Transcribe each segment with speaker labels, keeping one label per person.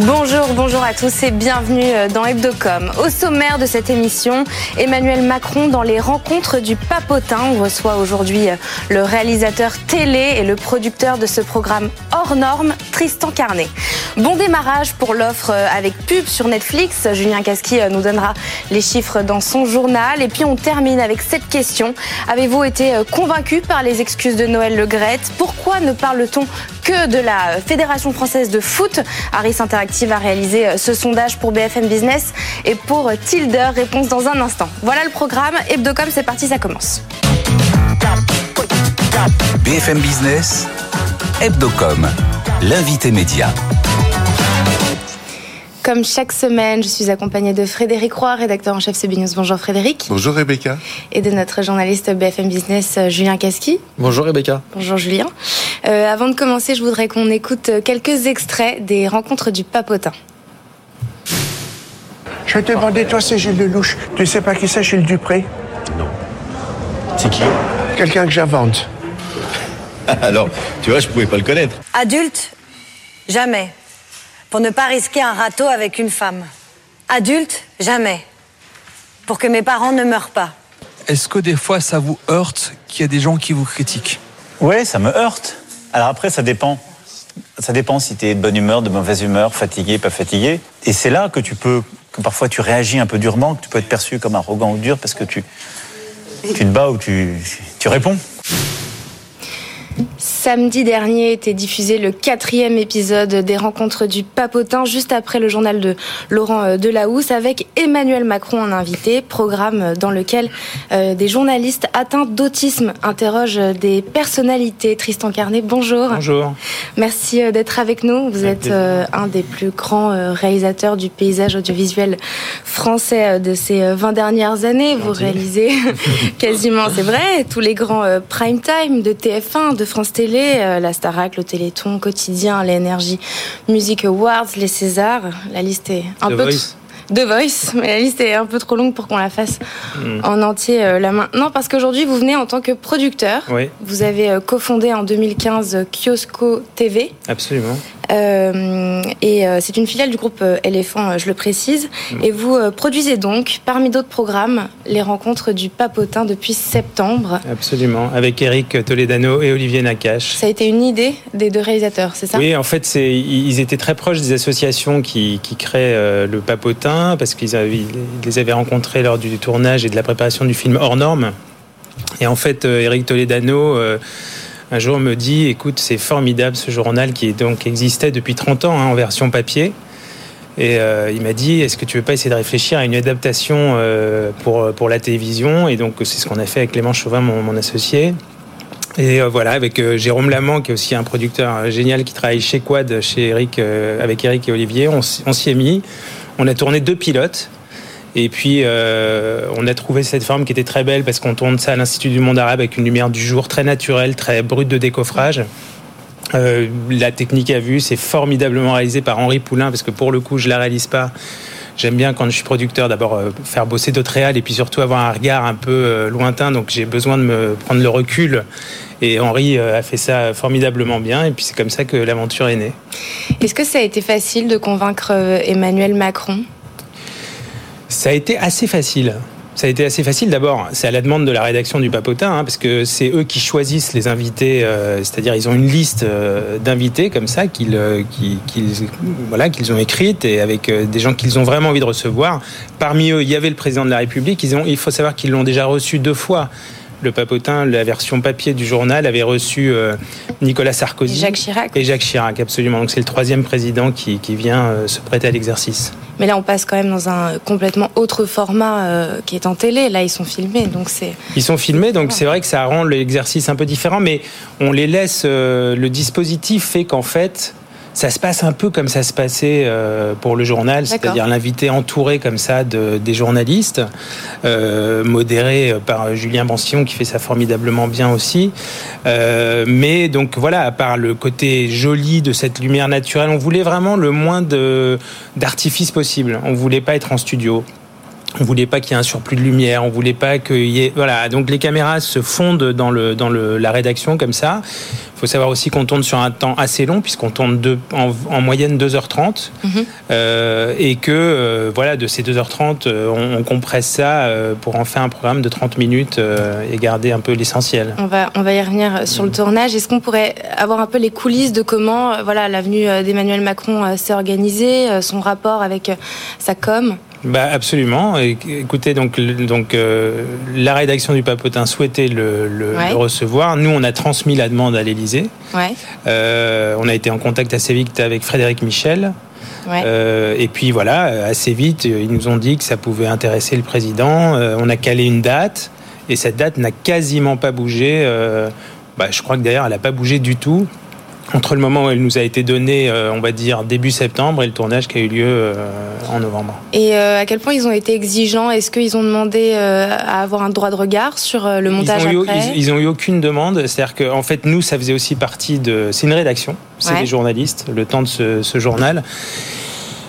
Speaker 1: Bonjour, bonjour à tous et bienvenue euh, dans Hebdocom. Au sommaire de cette émission, Emmanuel Macron dans les rencontres du papotin. On reçoit aujourd'hui euh, le réalisateur télé et le producteur de ce programme hors norme, Tristan Carnet. Bon démarrage pour l'offre euh, avec pub sur Netflix. Julien Casqui nous donnera les chiffres dans son journal. Et puis on termine avec cette question. Avez-vous été convaincu par les excuses de Noël Le Pourquoi ne parle-t-on que de la Fédération française de foot? Interactive a réalisé euh, ce sondage pour BFM Business et pour euh, Tilder. Réponse dans un instant. Voilà le programme. Hebdocom, c'est parti, ça commence.
Speaker 2: BFM Business, Hebdocom, l'invité média.
Speaker 1: Comme chaque semaine, je suis accompagnée de Frédéric Roy, rédacteur en chef CB News. Bonjour Frédéric.
Speaker 3: Bonjour Rebecca.
Speaker 1: Et de notre journaliste BFM Business, Julien Casqui.
Speaker 4: Bonjour Rebecca.
Speaker 1: Bonjour Julien. Euh, avant de commencer, je voudrais qu'on écoute quelques extraits des rencontres du papotin.
Speaker 5: Je vais te demander, toi, c'est Gilles Lelouch. Tu sais pas qui c'est, Gilles Dupré?
Speaker 4: Non. C'est qui
Speaker 5: Quelqu'un que j'invente.
Speaker 4: Alors, tu vois, je pouvais pas le connaître.
Speaker 6: Adulte, jamais pour ne pas risquer un râteau avec une femme. Adulte, jamais. Pour que mes parents ne meurent pas.
Speaker 7: Est-ce que des fois ça vous heurte qu'il y a des gens qui vous critiquent
Speaker 8: Oui, ça me heurte. Alors après, ça dépend. Ça dépend si tu es de bonne humeur, de mauvaise humeur, fatigué, pas fatigué. Et c'est là que tu peux, que parfois tu réagis un peu durement, que tu peux être perçu comme arrogant ou dur parce que tu, tu te bats ou tu, tu réponds.
Speaker 1: Samedi dernier était diffusé le quatrième épisode des rencontres du papotin, juste après le journal de Laurent euh, Delahousse, avec Emmanuel Macron en invité, programme dans lequel euh, des journalistes atteints d'autisme interrogent des personnalités. Tristan Carnet, bonjour.
Speaker 9: Bonjour.
Speaker 1: Merci euh, d'être avec nous. Vous êtes un des plus grands réalisateurs du paysage audiovisuel français de ces 20 dernières années. Vous réalisez quasiment, c'est vrai, tous les grands prime time de TF1, de France Télé euh, la Starac, le Téléthon, Quotidien, l'Energy Music Awards, les Césars. La liste est un peu...
Speaker 9: The
Speaker 1: Voice, mais la liste est un peu trop longue pour qu'on la fasse hmm. en entier euh, là maintenant, parce qu'aujourd'hui vous venez en tant que producteur.
Speaker 9: Oui.
Speaker 1: Vous avez euh, cofondé en 2015 Kiosco TV.
Speaker 9: Absolument.
Speaker 1: Euh, et euh, c'est une filiale du groupe euh, Éléphant, je le précise. Mm. Et vous produisez donc, parmi d'autres programmes, les rencontres du Papotin depuis septembre.
Speaker 9: Absolument, avec Eric Toledano et Olivier Nakache.
Speaker 1: Ça a été une idée des deux réalisateurs, c'est ça?
Speaker 9: Oui, en fait, ils étaient très proches des associations qui, qui créent le Papotin, parce qu'ils les avaient rencontrés lors du tournage et de la préparation du film Hors Norme. Et en fait, Eric Toledano un jour me dit écoute, c'est formidable ce journal qui donc existait depuis 30 ans hein, en version papier. Et euh, il m'a dit est-ce que tu veux pas essayer de réfléchir à une adaptation euh, pour, pour la télévision? Et donc c'est ce qu'on a fait avec Clément Chauvin, mon, associé. Et euh, voilà, avec Jérôme Lamant, qui est aussi un producteur génial qui travaille chez Quad, chez Eric, avec Eric et Olivier, on s'y est mis. On a tourné deux pilotes. Et puis, euh, on a trouvé cette forme qui était très belle parce qu'on tourne ça à l'Institut du monde arabe avec une lumière du jour très naturelle, très brute de décoffrage. Euh, la technique à vue, c'est formidablement réalisé par Henri Poulain parce que pour le coup, je la réalise pas. J'aime bien quand je suis producteur d'abord euh, faire bosser d'autres réals et puis surtout avoir un regard un peu lointain. Donc j'ai besoin de me prendre le recul. Et Henri a fait ça formidablement bien. Et puis c'est comme ça que l'aventure est née.
Speaker 1: Est-ce que ça a été facile de convaincre Emmanuel Macron?
Speaker 9: Ça a été assez facile. Ça a été assez facile. D'abord, c'est à la demande de la rédaction du Papotin, hein, parce que c'est eux qui choisissent les invités. Euh, c'est-à-dire, ils ont une liste euh, d'invités comme ça qu'ils euh, voilà qu'ils ont écrite et avec des gens qu'ils ont vraiment envie de recevoir. Parmi eux, il y avait le président de la République. Il faut savoir qu'ils l'ont déjà reçu deux fois le papotin, la version papier du journal, avait reçu euh, Nicolas Sarkozy.
Speaker 1: Et Jacques Chirac.
Speaker 9: Et Jacques Chirac, absolument. Donc c'est le troisième président qui, vient euh, se prêter à l'exercice.
Speaker 1: Mais là, on passe quand même dans un complètement autre format euh, qui est en télé. Là, ils sont filmés, donc c'est.
Speaker 9: Ils sont filmés, donc c'est vrai que ça rend l'exercice un peu différent, mais on les laisse. le dispositif fait qu'en fait, ça se passe un peu comme ça se passait euh, pour le journal, c'est-à-dire l'invité entouré comme ça de, des journalistes, euh, modéré par Julien Bancillon qui fait ça formidablement bien aussi. Euh, mais donc voilà, à part le côté joli de cette lumière naturelle, on voulait vraiment le moins d'artifice possible. On voulait pas être en studio. On voulait pas qu'il y ait un surplus de lumière, on voulait pas qu'il y ait voilà. Donc les caméras se fondent dans le dans le, la rédaction comme ça. Il faut savoir aussi qu'on tourne sur un temps assez long puisqu'on tourne deux, en, en moyenne 2h30 euh, et que euh, voilà de ces 2h30 euh, on, on compresse ça euh, pour en faire un programme de 30 minutes et garder un peu l'essentiel.
Speaker 1: On va, on va y revenir sur le tournage. Est-ce qu'on pourrait avoir un peu les coulisses de comment voilà, l'avenue d'Emmanuel Macron s'est organisée, son rapport avec sa com?
Speaker 9: Bah absolument. Écoutez, donc, euh, la rédaction du Papotin souhaitait le, le-
Speaker 1: Ouais.
Speaker 9: le recevoir. Nous, on a transmis la demande à l'Élysée.
Speaker 1: Ouais,
Speaker 9: Euh, on a été en contact assez vite avec Frédéric Michel.
Speaker 1: ouais.
Speaker 9: Euh, et puis voilà, assez vite, ils nous ont dit que ça pouvait intéresser le président. On a calé une date et cette date n'a quasiment pas bougé. Bah, je crois que d'ailleurs, elle n'a pas bougé du tout. Entre le moment où elle nous a été donnée, euh, on va dire début septembre, et le tournage qui a eu lieu euh, en novembre.
Speaker 1: Et euh, à quel point ils ont été exigeants? Est-ce qu'ils ont demandé à avoir un droit de regard sur le montage
Speaker 9: ils ont, eu,
Speaker 1: après?
Speaker 9: ils, ils ont eu aucune demande. C'est-à-dire qu'en fait, nous, ça faisait aussi partie de. C'est une rédaction, c'est
Speaker 1: Ouais.
Speaker 9: des journalistes, le temps de ce, ce journal.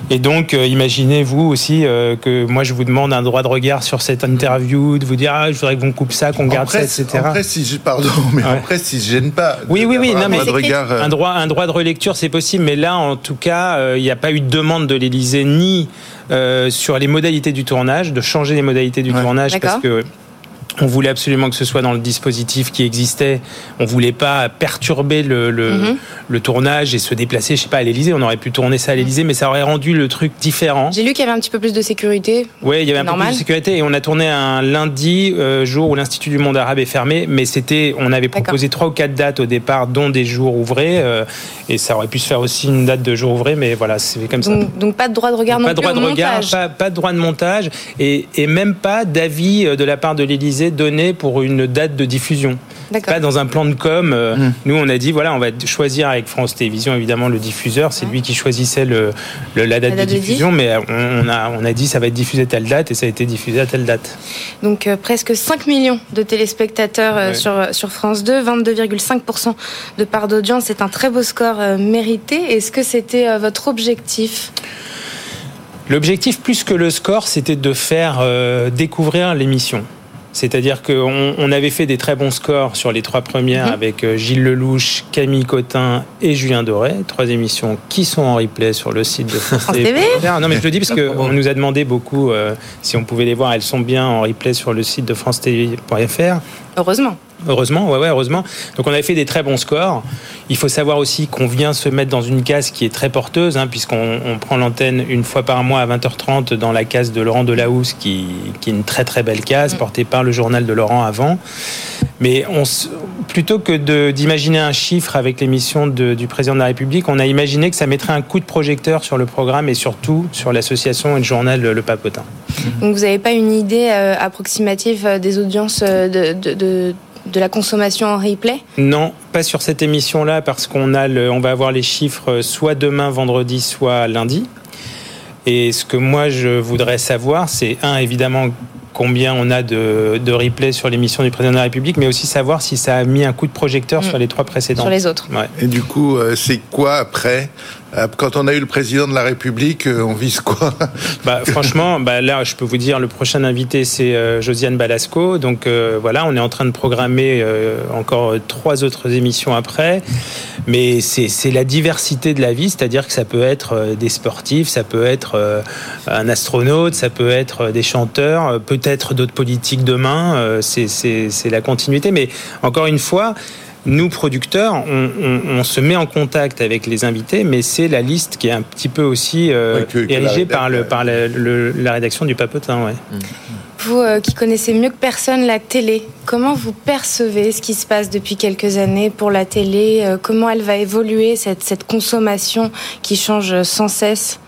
Speaker 9: Et donc, euh, imaginez-vous aussi euh, que moi, je vous demande un droit de regard sur cette interview, de vous dire, ah, je voudrais qu'on coupe ça, qu'on garde ça, etc.
Speaker 3: après, si je, pardon, mais
Speaker 9: Ouais.
Speaker 3: après, si je gêne pas.
Speaker 9: Oui, oui, oui, non,
Speaker 3: un
Speaker 9: mais
Speaker 3: droit de regard. euh,
Speaker 9: Un droit, un droit de relecture, c'est possible, mais là, en tout cas, euh, il n'y a pas eu de demande de l'Élysée ni euh, sur les modalités du tournage, de changer les modalités du
Speaker 3: Ouais.
Speaker 9: tournage, parce que on voulait absolument que ce soit dans le dispositif qui existait. On voulait pas perturber le, le,
Speaker 1: Mhm.
Speaker 9: le tournage et se déplacer, je sais pas, à l'Élysée. On aurait pu tourner ça à l'Élysée, mais ça aurait rendu le truc différent.
Speaker 1: J'ai lu qu'il y avait un petit peu plus de sécurité.
Speaker 9: Oui, il y avait un peu plus de sécurité et on a tourné un lundi, euh, jour où l'Institut du monde arabe est fermé, mais c'était, on avait proposé trois ou quatre dates au départ, dont des jours ouvrés, euh, et ça aurait pu se faire aussi une date de jour ouvré, mais voilà, c'est comme ça.
Speaker 1: Donc, pas de droit de regard
Speaker 9: pas
Speaker 1: non
Speaker 9: de
Speaker 1: plus
Speaker 9: droit
Speaker 1: au
Speaker 9: de regard,
Speaker 1: montage.
Speaker 9: pas, pas de droit de montage, et, et même pas d'avis euh, de la part de l'Élysée donné pour une date de diffusion. Pas dans un plan de com. euh,
Speaker 3: Mmh.
Speaker 9: Nous, on a dit voilà, on va choisir avec France Télévisions évidemment le diffuseur. C'est lui qui choisissait le, le- la date
Speaker 1: La date
Speaker 9: de
Speaker 1: de
Speaker 9: diffusion, mais on, on a on a dit ça va être diffusé telle date et ça a été diffusé à telle date.
Speaker 1: Donc euh, presque 5 millions de téléspectateurs euh,
Speaker 9: Ouais.
Speaker 1: sur, sur France 2, 22,5% de part d'audience. C'est un très beau score euh, mérité. Est-ce que c'était euh, votre objectif?
Speaker 9: L'objectif, plus que le score, c'était de faire euh, découvrir l'émission. C'est-à-dire qu'on on avait fait des très bons scores sur les trois premières
Speaker 1: Mhm.
Speaker 9: avec euh, Gilles Lelouch, Camille Cotin et Julien Doré, trois émissions qui sont en replay sur le site de France
Speaker 1: France
Speaker 9: TV.
Speaker 1: TV.
Speaker 9: Non, mais je le dis parce qu'on nous a demandé beaucoup euh, si on pouvait les voir. Elles sont bien en replay sur le site de France TV.fr.
Speaker 1: Heureusement.
Speaker 9: Heureusement, ouais, ouais, heureusement. Donc on avait fait des très bons scores. Il faut savoir aussi qu'on vient se mettre dans une case qui est très porteuse, hein, puisqu'on on prend l'antenne une fois par mois à 20h30 dans la case de Laurent Delahousse, qui, qui est une très très belle case, portée par le journal de Laurent avant. Mais on, plutôt que d'imaginer un chiffre avec l'émission du président de la République, on a imaginé que ça mettrait un coup de projecteur sur le programme et surtout sur l'association et le journal Le Papotin.
Speaker 1: Donc vous n'avez pas une idée euh, approximative euh, des audiences euh, de, de, de, de la consommation en replay
Speaker 9: Non, pas sur cette émission-là, parce qu'on a le, on va avoir les chiffres soit demain, vendredi, soit lundi. Et ce que moi je voudrais savoir, c'est un évidemment combien on a de, de replays sur l'émission du président de la République, mais aussi savoir si ça a mis un coup de projecteur sur les trois précédents.
Speaker 1: sur les autres
Speaker 9: Ouais.
Speaker 3: Et du coup, euh, c'est quoi après Euh, Quand on a eu le président de la République, euh, on vise quoi?
Speaker 9: Bah, franchement, bah, là, je peux vous dire, le prochain invité, c'est euh, Josiane Balasco. Donc euh, voilà, on est en train de programmer euh, encore trois autres émissions après. Mais c'est la diversité de la vie, c'est-à-dire que ça peut être euh, des sportifs, ça peut être euh, un astronaute, ça peut être euh, des chanteurs, euh, peut-être d'autres politiques demain. euh, c'est la continuité. Mais encore une fois, nous, producteurs, on, on- on se met en contact avec les invités, mais c'est la liste qui est un petit peu aussi euh,
Speaker 3: Ouais, que- que la
Speaker 9: érigée
Speaker 3: rédac-
Speaker 9: par, le, par la, le- la rédaction du Papotin. Ouais.
Speaker 1: Vous euh, qui connaissez mieux que personne la télé, comment vous percevez ce qui se passe depuis quelques années pour la télé Euh, Comment elle va évoluer, cette, cette consommation qui change sans cesse?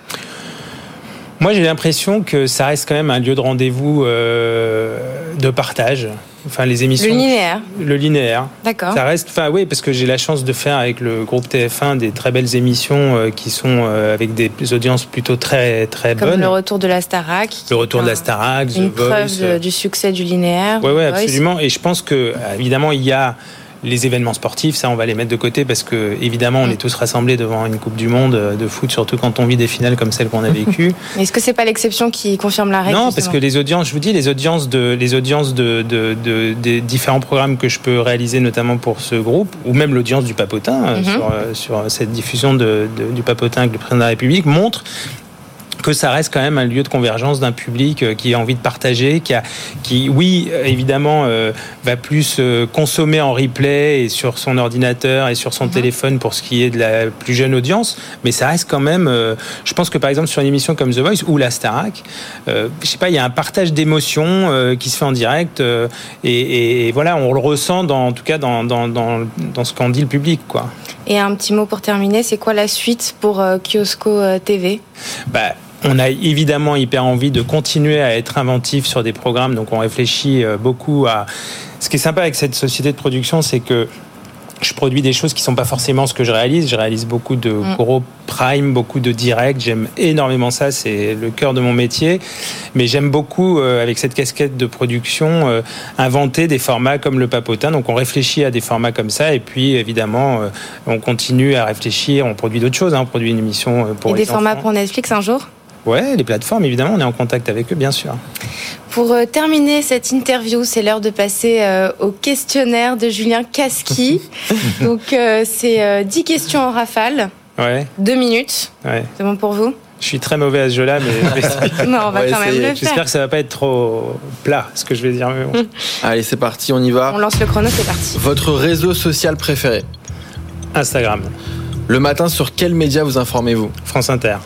Speaker 9: Moi, j'ai l'impression que ça reste quand même un lieu de rendez-vous euh, de partage. Enfin, les
Speaker 1: Le
Speaker 9: émissions.
Speaker 1: linéaire,
Speaker 9: Le linéaire.
Speaker 1: d'accord.
Speaker 9: Ça reste, enfin oui, parce que j'ai la chance de faire avec le groupe TF1 des très belles émissions euh, qui sont euh, avec des audiences plutôt très très
Speaker 1: Comme
Speaker 9: bonnes.
Speaker 1: le retour de la Starac.
Speaker 9: Le retour de la
Speaker 1: Starac.
Speaker 9: The
Speaker 1: Une
Speaker 9: Voice,
Speaker 1: preuve du succès du linéaire.
Speaker 9: Oui,
Speaker 1: The Voice.
Speaker 9: absolument. Et je pense que, euh, évidemment, il y a Les événements sportifs, ça, on va les mettre de côté parce que, évidemment, on
Speaker 1: Mm.
Speaker 9: est tous rassemblés devant une Coupe du Monde euh, de foot, surtout quand on vit des finales comme celle qu'on a vécues.
Speaker 1: Est-ce que c'est pas l'exception qui confirme la règle
Speaker 9: Non, parce que les audiences, je vous dis, les audiences de, les audiences de, de- de- des différents programmes que je peux réaliser, notamment pour ce groupe, ou même l'audience du Papotin euh,
Speaker 1: Mhm.
Speaker 9: sur, euh, sur cette diffusion de, du Papotin avec le président de la République, montrent que ça reste quand même un lieu de convergence d'un public euh, qui a envie de partager, qui, a, qui oui, euh, évidemment, euh, va plus euh, consommer en replay et sur son ordinateur et sur son téléphone pour ce qui est de la plus jeune audience, mais ça reste quand même, euh, je pense que par exemple sur une émission comme The Voice ou la Starac, je sais pas, il y a un partage d'émotions qui se fait en direct et, et- et voilà, on le ressent dans, en tout cas dans, dans, dans, dans ce qu'en dit le public, quoi.
Speaker 1: Et un petit mot pour terminer, c'est quoi la suite pour Kiosco TV
Speaker 9: Bah, on a évidemment hyper envie de continuer à être inventif sur des programmes, donc on réfléchit euh, beaucoup à. Ce qui est sympa avec cette société de production, c'est que je produis des choses qui sont pas forcément ce que je réalise. Je réalise beaucoup de
Speaker 1: Mm.
Speaker 9: gros prime, beaucoup de direct. J'aime énormément ça. C'est le cœur de mon métier. Mais j'aime beaucoup, euh, avec cette casquette de production, euh, inventer des formats comme le papotin. Donc on réfléchit à des formats comme ça. Et puis évidemment, euh, on continue à réfléchir. On produit d'autres choses. hein. On produit une émission pour
Speaker 1: Et
Speaker 9: les
Speaker 1: des formats pour Netflix un jour?
Speaker 9: Ouais, les plateformes, évidemment, on est en contact avec eux, bien sûr.
Speaker 1: Pour euh, terminer cette interview, c'est l'heure de passer euh, au questionnaire de Julien Casqui. Donc, euh, c'est euh, 10 questions en rafale,
Speaker 9: Ouais,
Speaker 1: 2 minutes.
Speaker 9: ouais.
Speaker 1: C'est bon pour vous?
Speaker 9: Je suis très mauvais à ce jeu-là, mais.
Speaker 1: Non, on va
Speaker 10: Ouais,
Speaker 1: quand même le faire.
Speaker 9: j'espère que ça va pas être trop plat, ce que je vais dire. Mais bon.
Speaker 10: Allez, c'est parti, on y va.
Speaker 1: On lance le chrono, c'est parti.
Speaker 10: Votre réseau social préféré?
Speaker 9: Instagram,
Speaker 10: Le matin, sur quel média vous informez-vous?
Speaker 9: France Inter.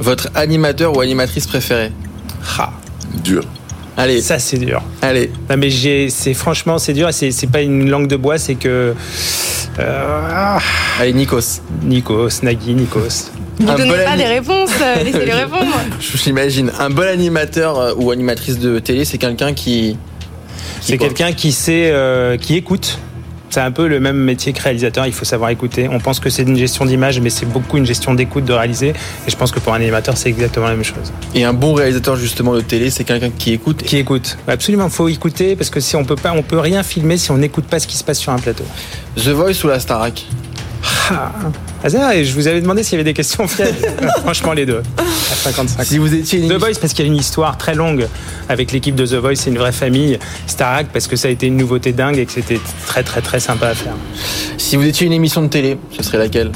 Speaker 10: Votre animateur ou animatrice préférée
Speaker 9: Ah,
Speaker 3: Dur.
Speaker 10: Allez,
Speaker 9: ça c'est dur.
Speaker 10: allez.
Speaker 9: Non, mais j'ai, c'est franchement c'est dur. C'est, c'est pas une langue de bois, c'est que euh, ah,
Speaker 10: Allez, Nikos.
Speaker 9: Nikos, Nagui, Nikos.
Speaker 1: Ne
Speaker 10: Un
Speaker 1: donnez
Speaker 10: bon
Speaker 1: pas des réponses, euh, laissez-les répondre.
Speaker 10: Je l'imagine. Un bon animateur euh, ou animatrice de télé, c'est quelqu'un qui.
Speaker 9: C'est
Speaker 10: quoi
Speaker 9: quelqu'un qui sait, euh, qui écoute. C'est un peu le même métier que réalisateur, il faut savoir écouter. On pense que c'est une gestion d'image, mais c'est beaucoup une gestion d'écoute de réaliser. Et je pense que pour un animateur, c'est exactement la même chose.
Speaker 10: Et un bon réalisateur justement de télé, c'est quelqu'un qui écoute.
Speaker 9: Qui écoute. Absolument, faut écouter parce que si on peut pas, on peut rien filmer si on n'écoute pas ce qui se passe sur un plateau.
Speaker 10: The Voice ou la Starac?
Speaker 9: Ah, hasard, et je vous avais demandé s'il y avait des questions. Franchement, les deux. À 55.
Speaker 10: Si vous étiez une
Speaker 9: The
Speaker 10: émission-
Speaker 9: Voice parce qu'il y a une histoire très longue avec l'équipe de The Voice, c'est une vraie famille. Starac parce que ça a été une nouveauté dingue et que c'était très très très sympa à faire.
Speaker 10: si vous étiez une émission de télé, ce serait laquelle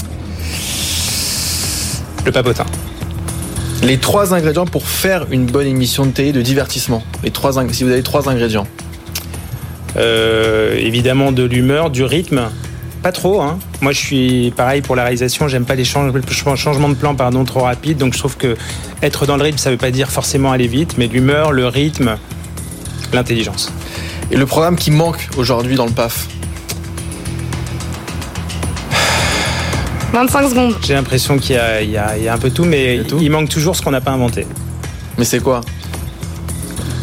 Speaker 9: Le papotin.
Speaker 10: Les trois ingrédients pour faire une bonne émission de télé de divertissement. Les trois ing- si vous avez trois ingrédients.
Speaker 9: Euh, évidemment de l'humeur, du rythme. Pas trop, hein. Moi, je suis pareil pour la réalisation. J'aime pas les change- changements de plan, pardon, trop rapides. Donc, je trouve que être dans le rythme, ça veut pas dire forcément aller vite, mais l'humeur, le rythme, l'intelligence.
Speaker 10: Et le programme qui manque aujourd'hui dans le PAF?
Speaker 1: 25 secondes.
Speaker 9: J'ai l'impression qu'il y a, y y un peu tout, mais
Speaker 10: tout
Speaker 9: il manque toujours ce qu'on n'a pas inventé.
Speaker 10: Mais c'est quoi?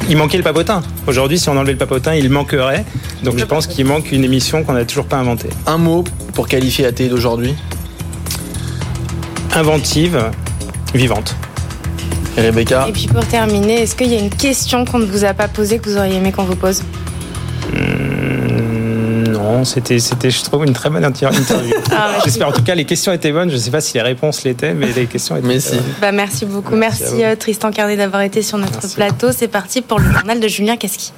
Speaker 9: Il manquait le papotin. Aujourd'hui, si on enlevait le papotin, il manquerait. Donc, je pense qu'il manque une émission qu'on n'a toujours pas inventée.
Speaker 10: Un mot pour qualifier la télé d'aujourd'hui?
Speaker 9: Inventive, vivante.
Speaker 10: Et Rebecca
Speaker 1: Et puis pour terminer, est-ce qu'il y a une question qu'on ne vous a pas posée que vous auriez aimé qu'on vous pose?
Speaker 9: Non, c'était, c'était, je trouve, une très bonne inter- interview.
Speaker 1: Ah, merci.
Speaker 9: J'espère. En tout cas, les questions étaient bonnes. Je ne sais pas si les réponses l'étaient, mais les questions étaient.
Speaker 10: Mais si.
Speaker 9: bonnes.
Speaker 1: Bah, merci beaucoup.
Speaker 9: Merci
Speaker 1: euh, Tristan Carnet d'avoir été sur notre
Speaker 9: Merci.
Speaker 1: plateau. C'est parti pour le journal de Julien Casqui.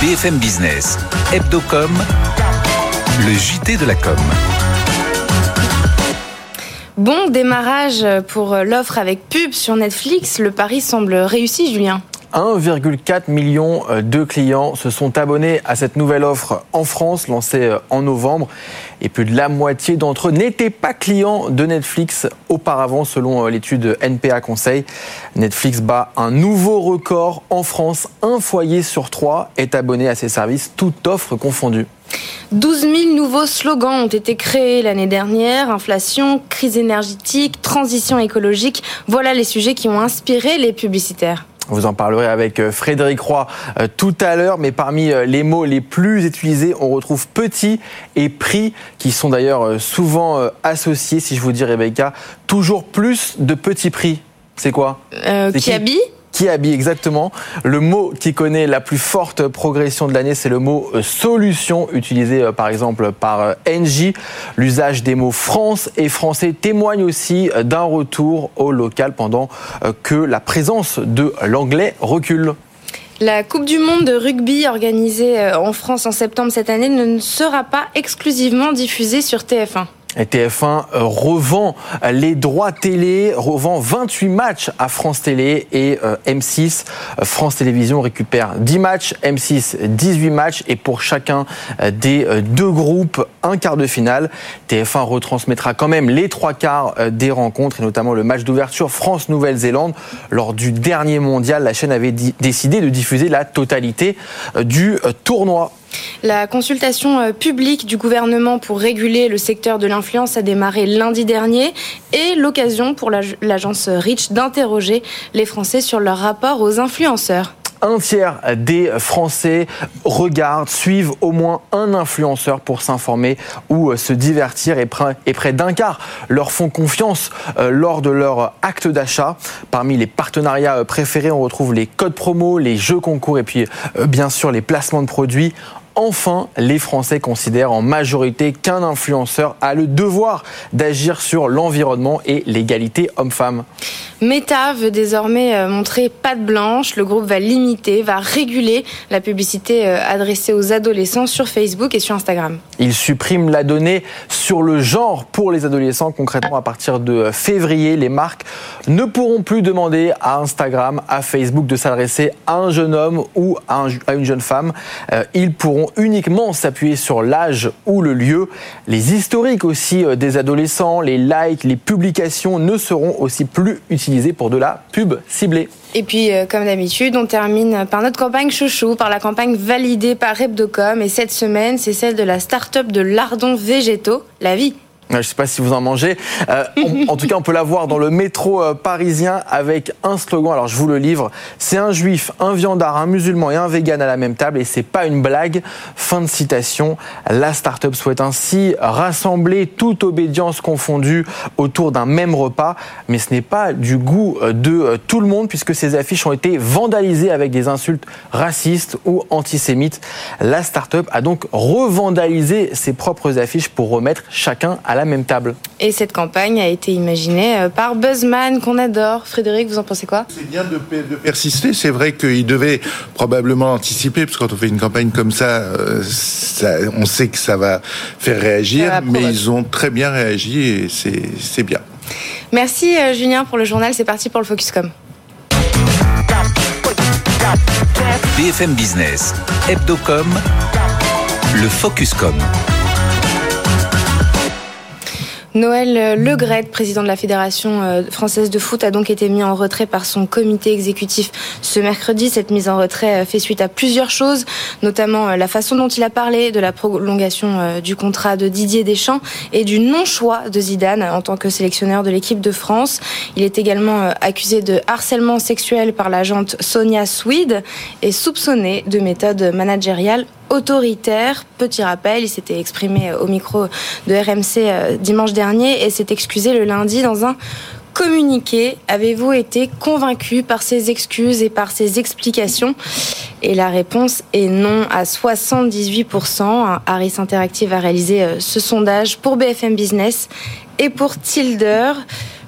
Speaker 2: BFM Business, Hebdocom, le JT de la com.
Speaker 1: Bon démarrage pour l'offre avec pub sur Netflix. Le pari semble réussi, Julien.
Speaker 10: 1,4 million euh, de clients se sont abonnés à cette nouvelle offre en France, lancée euh, en novembre. Et plus de la moitié d'entre eux n'étaient pas clients de Netflix auparavant, selon euh, l'étude NPA Conseil. Netflix bat un nouveau record en France. Un foyer sur trois est abonné à ses services, toute offre confondue.
Speaker 1: 12 000 nouveaux slogans ont été créés l'année dernière. Inflation, crise énergétique, transition écologique. Voilà les sujets qui ont inspiré les publicitaires.
Speaker 10: Vous en parlerez avec euh, Frédéric Roy euh, tout à l'heure, mais parmi euh, les mots les plus utilisés, on retrouve petit et prix, qui sont d'ailleurs souvent associés, si je vous dis Rebecca, toujours plus de petits prix. C'est quoi?
Speaker 1: Euh,
Speaker 10: qui? Qui habille exactement. Le mot qui connaît la plus forte progression de l'année, c'est le mot euh, solution, utilisé euh, par exemple par euh, NJ. L'usage des mots France et français témoigne aussi d'un retour au local pendant que la présence de l'anglais recule.
Speaker 1: La Coupe du Monde de rugby organisée en France en septembre cette année ne sera pas exclusivement diffusée sur TF1.
Speaker 10: TF1 euh, revend les droits télé, revend 28 matchs à France Télé et euh, M6. Euh, France Télévisions récupère 10 matchs, M6 18 matchs et pour chacun des deux groupes, un quart de finale. TF1 retransmettra quand même les trois quarts des rencontres et notamment le match d'ouverture France-Nouvelle-Zélande. Lors du dernier mondial, la chaîne avait décidé de diffuser la totalité du tournoi.
Speaker 1: La consultation euh, publique du gouvernement pour réguler le secteur de l'influence a démarré lundi dernier et l'occasion pour l'agence Rich d'interroger les Français sur leur rapport aux influenceurs
Speaker 10: un tiers des Français regardent, suivent au moins un influenceur pour s'informer ou euh, se divertir et près, d'un quart leur font confiance euh, lors de leur acte d'achat. Parmi les partenariats préférés, on retrouve les codes promo, les jeux concours et puis bien sûr les placements de produits enfin, les Français considèrent en majorité qu'un influenceur a le devoir d'agir sur l'environnement et l'égalité homme-femme.
Speaker 1: Meta veut désormais euh, montrer patte blanche. Le groupe va limiter, va réguler la publicité euh, adressée aux adolescents sur Facebook et sur Instagram.
Speaker 10: Il supprime la donnée sur le genre pour les adolescents. Concrètement, à partir de février, les marques ne pourront plus demander à Instagram, à Facebook de s'adresser à un jeune homme ou à, une jeune femme. Euh, ils pourront uniquement s'appuyer sur l'âge ou le lieu. Les historiques aussi euh, des adolescents, les likes, les publications ne seront aussi plus utilisés pour de la pub ciblée.
Speaker 1: Et puis, euh, comme d'habitude, on termine par notre campagne chouchou, par la campagne validée par Repdocom. Et cette semaine, c'est celle de la start-up de lardons végétaux, La Vie.
Speaker 10: Je ne sais pas si vous en mangez. Euh, en tout cas, on peut la voir dans le métro euh, parisien avec un slogan. Alors, je vous le livre. C'est un juif, un viandard, un musulman et un vegan à la même table. Et c'est pas une blague. Fin de citation. La start-up souhaite ainsi rassembler toute obédience confondue autour d'un même repas. Mais ce n'est pas du goût euh, de tout le monde puisque ces affiches ont été vandalisées avec des insultes racistes ou antisémites. La start-up a donc revandalisé ses propres affiches pour remettre chacun à la même table.
Speaker 1: Et cette campagne a été imaginée euh, par Buzzman, qu'on adore. Frédéric, vous en pensez quoi?
Speaker 3: C'est bien de, persister. C'est vrai qu'il devait probablement anticiper, parce que quand on fait une campagne comme ça, euh, on sait que ça va faire réagir, mais ils ont très bien réagi et c'est bien.
Speaker 1: Merci euh, Julien pour le journal. C'est parti pour le Focuscom.
Speaker 2: BFM Business, Hebdocom, le Focuscom.
Speaker 1: Noël Legret, président de la Fédération euh, française de foot, a donc été mis en retrait par son comité exécutif ce mercredi. Cette mise en retrait euh, fait suite à plusieurs choses, notamment euh, la façon dont il a parlé de la prolongation du contrat de Didier Deschamps et du non-choix de Zidane en tant que sélectionneur de l'équipe de France. Il est également accusé de harcèlement sexuel par l'agente Sonia Swede et soupçonné de méthode managériale autoritaire. Petit rappel, il s'était exprimé au micro de RMC euh, dimanche dernier et s'est excusé le lundi dans un communiqué. Avez-vous été convaincu par ses excuses et par ses explications? Et la réponse est non à 78%. Harris Interactive a réalisé euh, ce sondage pour BFM Business et pour Tilder.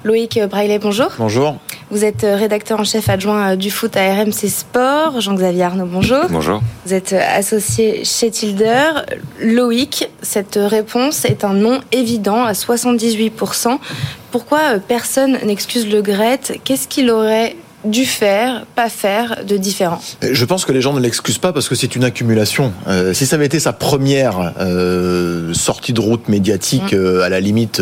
Speaker 1: Loïc Braillet, bonjour.
Speaker 11: Bonjour.
Speaker 1: Vous êtes euh, rédacteur en chef adjoint euh, du foot à RMC Sport. Jean-Xavier Arnaud, bonjour.
Speaker 11: Bonjour.
Speaker 1: Vous êtes euh, associé chez Tilder. Loïc, cette réponse est un non évident à 78%. Pourquoi personne n'excuse le Gret? Qu'est-ce qu'il aurait dû faire, pas faire de différent
Speaker 11: Je pense que les gens ne l'excusent pas parce que c'est une accumulation. Euh, si ça avait été sa première euh, sortie de route médiatique, mm. euh, à la limite,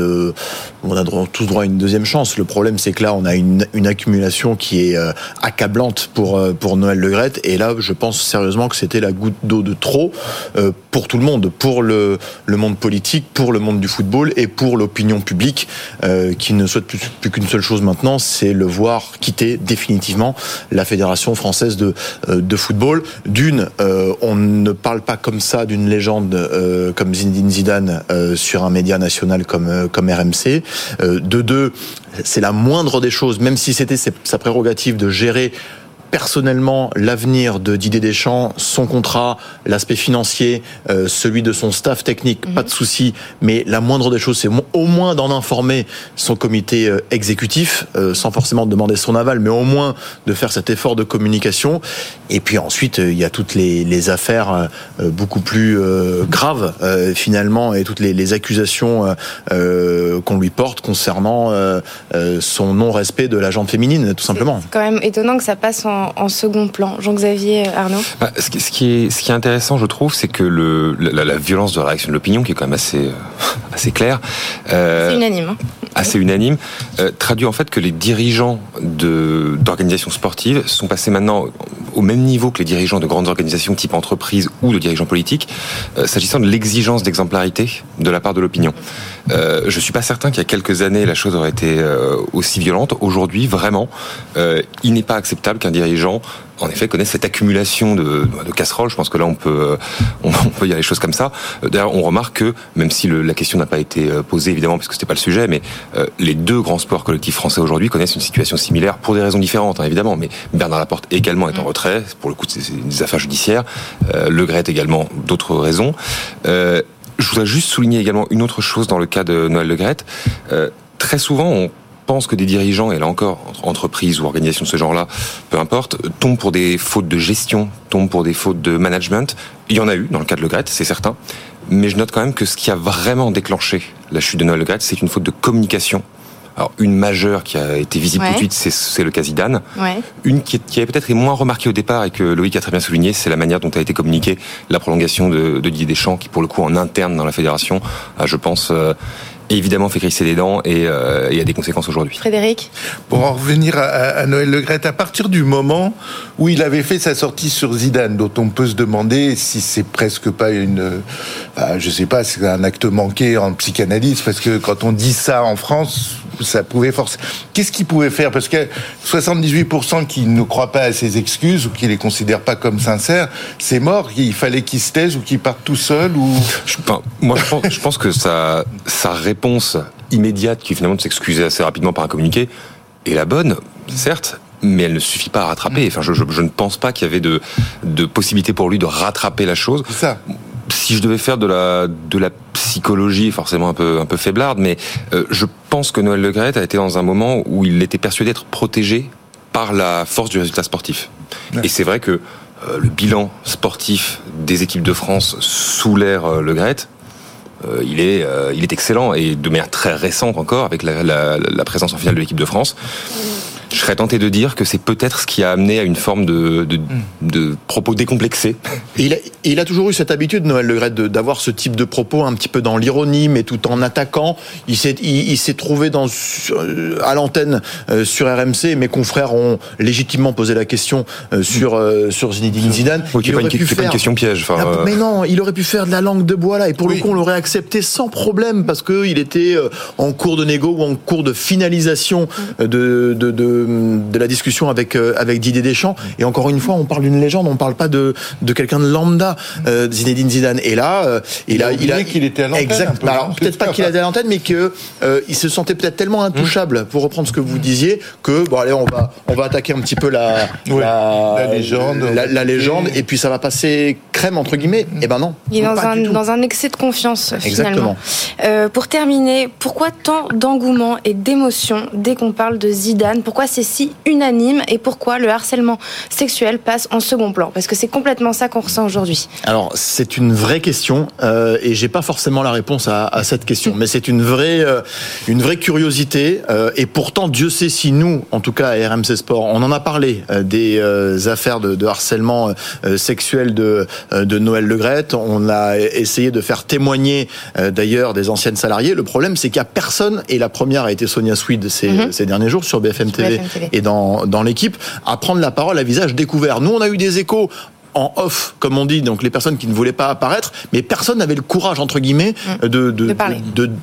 Speaker 11: on a tous droit à une deuxième chance. Le problème, c'est que là, on a une, une accumulation qui est accablante pour, pour Noël Le Gret. Et là, je pense sérieusement que c'était la goutte d'eau de trop pour tout le monde, pour le, le monde politique, pour le monde du football et pour l'opinion publique qui ne souhaite plus, plus qu'une seule chose maintenant, c'est le voir quitter définitivement définitivement la Fédération française de, euh, de football. D'une, euh, on ne parle pas comme ça d'une légende euh, comme Zinedine Zidane sur un média national comme, comme RMC. de deux, c'est la moindre des choses, même si c'était sa prérogative de gérer personnellement l'avenir de Didier Deschamps, son contrat, l'aspect financier, euh, celui de son staff technique, pas de souci. Mais la moindre des choses, c'est au moins d'en informer son comité euh, exécutif, euh, sans forcément demander son aval, mais au moins de faire cet effort de communication. Et puis ensuite, il y a toutes les, les affaires beaucoup plus graves finalement et toutes les, les accusations qu'on lui porte concernant son non-respect de la jambe féminine, tout simplement.
Speaker 1: C'est quand même étonnant que ça passe en en, second plan. Jean-Xavier Arnaud
Speaker 12: bah, ce, qui, est, ce qui est intéressant, je trouve, c'est que le, la, violence de la réaction de l'opinion, qui est quand même assez, euh, assez claire.
Speaker 1: Euh, c'est unanime. Hein.
Speaker 12: Assez unanime, euh, traduit en fait que les dirigeants d'organisations sportives sont passés maintenant au même niveau que les dirigeants de grandes organisations type entreprise ou de dirigeants politiques, s'agissant de l'exigence d'exemplarité de la part de l'opinion. Euh, je suis pas certain qu'il y a quelques années la chose aurait été aussi violente. Aujourd'hui, vraiment, il n'est pas acceptable qu'un dirigeant en effet connaît cette accumulation de, de, casseroles. Je pense que là on peut on, peut y aller les choses comme ça. D'ailleurs, on remarque que même si le, la question n'a pas été euh, posée évidemment parce que c'était pas le sujet, mais euh, les deux grands sports collectifs français aujourd'hui connaissent une situation similaire pour des raisons différentes hein, évidemment. Mais Bernard Laporte également est en retrait pour le coup c'est des affaires judiciaires. Euh, le Gret également d'autres raisons. Euh, je voudrais juste souligner également une autre chose dans le cas de Noël Le. Euh, très souvent on pense que des dirigeants, et là encore, entreprises ou organisations de ce genre-là, peu importe, tombent pour des fautes de gestion, tombent pour des fautes de management. Il y en a eu dans le cas de Le Gret, c'est certain. Mais je note quand même que ce qui a vraiment déclenché la chute de Noël Le Gret, c'est une faute de communication. Alors une majeure qui a été visible tout de suite, c'est le cas Zidane. Une qui, qui avait peut-être été moins remarquée au départ et que Loïc a très bien souligné, c'est la manière dont a été communiquée la prolongation de, de Didier Deschamps, qui pour le coup en interne dans la fédération, a, je pense, euh, évidemment fait crisser les dents et, euh, y a des conséquences aujourd'hui.
Speaker 1: Frédéric?
Speaker 3: Pour en revenir à, Noël Le Gret, à partir du moment où il avait fait sa sortie sur Zidane, dont on peut se demander si c'est presque pas une... Bah, je sais pas, c'est un acte manqué en psychanalyse, parce que quand on dit ça en France, ça pouvait forcer. Qu'est-ce qu'il pouvait faire? Parce que 78% qui ne croient pas à ses excuses ou qui les considèrent pas comme sincères, c'est mort. Il fallait qu'il se taise ou qu'il parte tout seul ou?
Speaker 12: moi, je pense, je pense que sa, sa réponse immédiate, qui finalement de s'excuser assez rapidement par un communiqué, est la bonne, certes, mais elle ne suffit pas à rattraper. Enfin, je, je, je ne pense pas qu'il y avait de, de possibilité pour lui de rattraper la chose.
Speaker 3: Ça
Speaker 12: si je devais faire de la de la psychologie, forcément un peu un peu faiblarde, mais euh, je pense que Noël Le Gret a été dans un moment où il était persuadé d'être protégé par la force du résultat sportif. Et c'est vrai que euh, le bilan sportif des équipes de France sous l'ère euh, Le Gret, il est il est excellent et de manière très récente encore avec la, la, la présence en finale de l'équipe de France je serais tenté de dire que c'est peut-être ce qui a amené à une forme de, de, hmm. de propos décomplexés.
Speaker 11: il, a, il a toujours eu cette habitude, Noël Le Gret, d'avoir ce type de propos un petit peu dans l'ironie, mais tout en attaquant. Il s'est il, s'est trouvé dans, à l'antenne euh, sur RMC. Mes confrères ont légitimement posé la question euh, sur, euh, sur Zinedine Zidane.
Speaker 12: Oui, il pas, une, pas une question piège. Enfin,
Speaker 11: ah, mais non, il aurait pu faire de la langue de bois là. Et pour le coup, on l'aurait accepté sans problème parce qu'il était en cours de négo ou en cours de finalisation de, de, de de, la discussion avec, euh, avec Didier Deschamps. Et encore une fois, on parle d'une légende, on ne parle pas de, de quelqu'un de lambda, euh, Zinedine Zidane. Et là, euh, il, a,
Speaker 3: il a qu'il était à l'antenne.
Speaker 11: Exact. Alors peut-être pas qu'il était à l'antenne, mais que il se sentait peut-être tellement intouchable, pour reprendre ce que vous disiez, que bon allez, on va on va attaquer un petit peu la
Speaker 3: la, légende,
Speaker 11: la, légende, et puis ça va passer crème entre guillemets. Et eh ben non.
Speaker 1: Il est dans un, dans un excès de confiance finalement. Exactement. pour terminer, pourquoi tant d'engouement et d'émotion dès qu'on parle de Zidane? Pourquoi c'est si unanime et pourquoi le harcèlement sexuel passe en second plan Parce que c'est complètement ça qu'on ressent aujourd'hui.
Speaker 11: Alors c'est une vraie question euh, et j'ai pas forcément la réponse à, à cette question, mais c'est une vraie euh, une vraie curiosité euh, et pourtant Dieu sait si nous, en tout cas à RMC Sport, on en a parlé euh, des affaires de, de harcèlement sexuel de de Noël Legrette. On a essayé de faire témoigner d'ailleurs des anciennes salariées. Le problème c'est qu'il y a personne et la première a été Sonia Swede ces, mhm. ces derniers jours sur BFM TV et dans, dans l'équipe à prendre la parole à visage découvert. Nous, on a eu des échos en off, comme on dit, donc les personnes qui ne voulaient pas apparaître, mais personne n'avait le courage, entre guillemets,
Speaker 1: mm.
Speaker 11: de, de, de,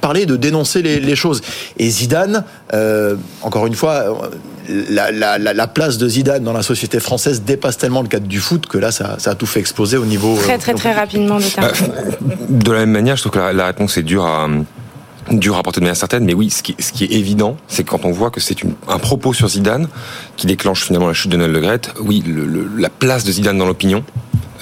Speaker 11: parler. de, dénoncer les, les choses. Et Zidane, euh, encore une fois, la, la, la, place de Zidane dans la société française dépasse tellement le cadre du foot que là, ça, ça a tout fait exploser au niveau...
Speaker 1: Très, très, très rapidement.
Speaker 12: De, bah, de la même manière, je trouve que la, réponse est dure à dur à porter de manière certaine, mais oui, ce qui, ce qui est évident, c'est quand on voit que c'est un propos sur Zidane qui déclenche finalement la chute de Noël Le Gret, oui, le, la place de Zidane dans l'opinion,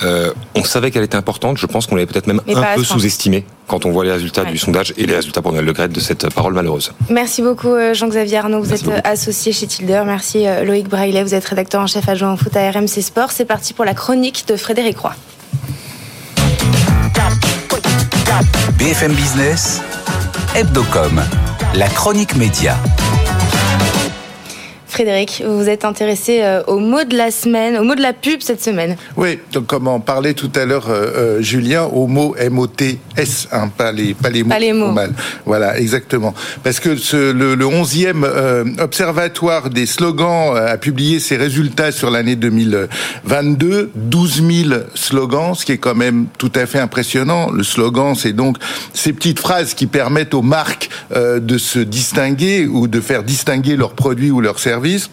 Speaker 12: euh, on savait qu'elle était importante. Je pense qu'on l'avait peut-être même un peu sous-estimée quand on voit les résultats du sondage et les résultats pour Noël Le Gret de cette parole malheureuse.
Speaker 1: Merci beaucoup euh, Jean-Xavier Arnaud. Vous êtes euh, associé chez Tilder. Merci Loïc Braillet. Vous êtes rédacteur en chef adjoint en foot à RMC Sport. C'est parti pour la chronique de Frédéric Roy.
Speaker 2: BFM Business, Hebdocom, la chronique média.
Speaker 1: Frédéric, vous êtes intéressé euh, au mot de la semaine, au mot de la pub cette semaine.
Speaker 3: Oui, donc comme on parlait tout à l'heure, euh, euh, Julien, au mot M-O-T-S, hein, pas, les, pas les mots.
Speaker 1: Pas les mots.
Speaker 3: Mal. Voilà, exactement. Parce que ce, le, le 11e Observatoire des slogans a publié ses résultats sur l'année 2022. 12 000 slogans, ce qui est quand même tout à fait impressionnant. Le slogan, c'est donc ces petites phrases qui permettent aux marques de se distinguer ou de faire distinguer leurs produits ou leurs services service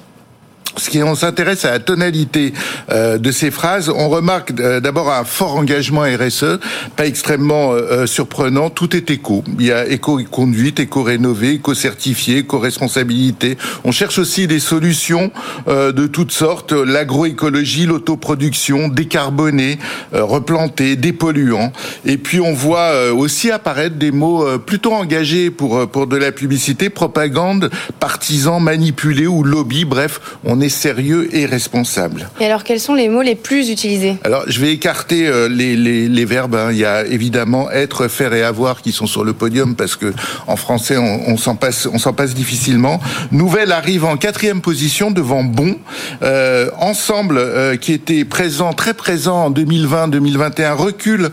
Speaker 3: qui on s'intéresse à la tonalité euh, de ces phrases, on remarque euh, d'abord un fort engagement RSE, pas extrêmement euh, surprenant. Tout est éco. Il y a éco-conduite, éco-rénové, éco-certifié, éco-responsabilité. On cherche aussi des solutions de toutes sortes l'agroécologie, l'autoproduction, décarboner, replanter, dépolluant. Et puis on voit aussi apparaître des mots plutôt engagés pour pour de la publicité, propagande, partisan, manipulé ou lobby. Bref, on est sérieux et responsable.
Speaker 1: Et alors, quels sont les mots les plus utilisés?
Speaker 3: Alors, je vais écarter euh, les, les, les verbes. Hein. Il y a évidemment être, faire et avoir qui sont sur le podium parce que en français, on, on s'en passe, on s'en passe difficilement. Nouvelle arrive en quatrième position devant bon. Euh, ensemble, euh, qui était présent, très présent en 2020-2021, recule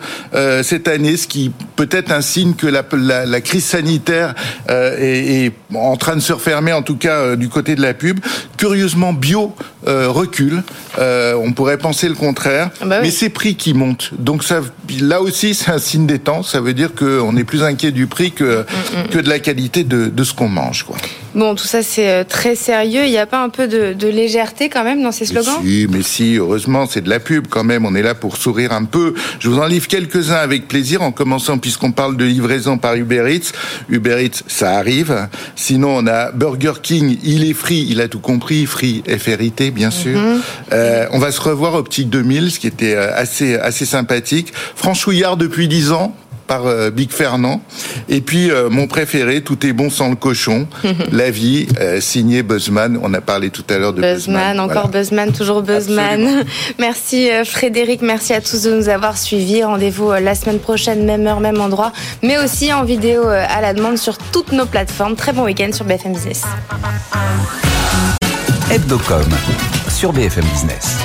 Speaker 3: cette année, ce qui peut être un signe que la, la, la crise sanitaire est, est, en train de se refermer, en tout cas du côté de la pub. Curieusement, bio euh, recule. Euh, on pourrait penser le contraire, ah bah oui. mais c'est prix qui montent. Donc ça, là aussi, c'est un signe des temps. Ça veut dire qu'on est plus inquiet du prix que, mm -hmm. que de la qualité de, de ce qu'on mange. Quoi.
Speaker 1: Bon, tout ça c'est euh, très sérieux. Il n'y a pas un peu de, de, légèreté quand même dans ces slogans?
Speaker 3: mais Si, mais si, heureusement, c'est de la pub quand même. On est là pour sourire un peu. Je vous en livre quelques-uns avec plaisir, en commençant puisqu'on parle de livraison par Uber Eats. Uber Eats, ça arrive. Sinon, on a Burger King, il est free, il a tout compris, free, FRIT, bien sûr. Mm -hmm. euh, on va se revoir Optique 2000, ce qui était euh, assez, assez sympathique. Franchouillard depuis 10 ans, par euh, Big Fernand. Et puis euh, mon préféré, tout est bon sans le cochon, La vie, euh, signé Buzzman. On a parlé tout à l'heure de Buzzman.
Speaker 1: Buzzman encore voilà. Buzzman, toujours Buzzman. Absolument. Merci Frédéric, merci à tous de nous avoir suivis. Rendez-vous la semaine prochaine, même heure, même endroit, mais aussi en vidéo à la demande sur toutes nos plateformes. Très bon week-end sur BFM Business.
Speaker 2: Hebdocom sur BFM Business.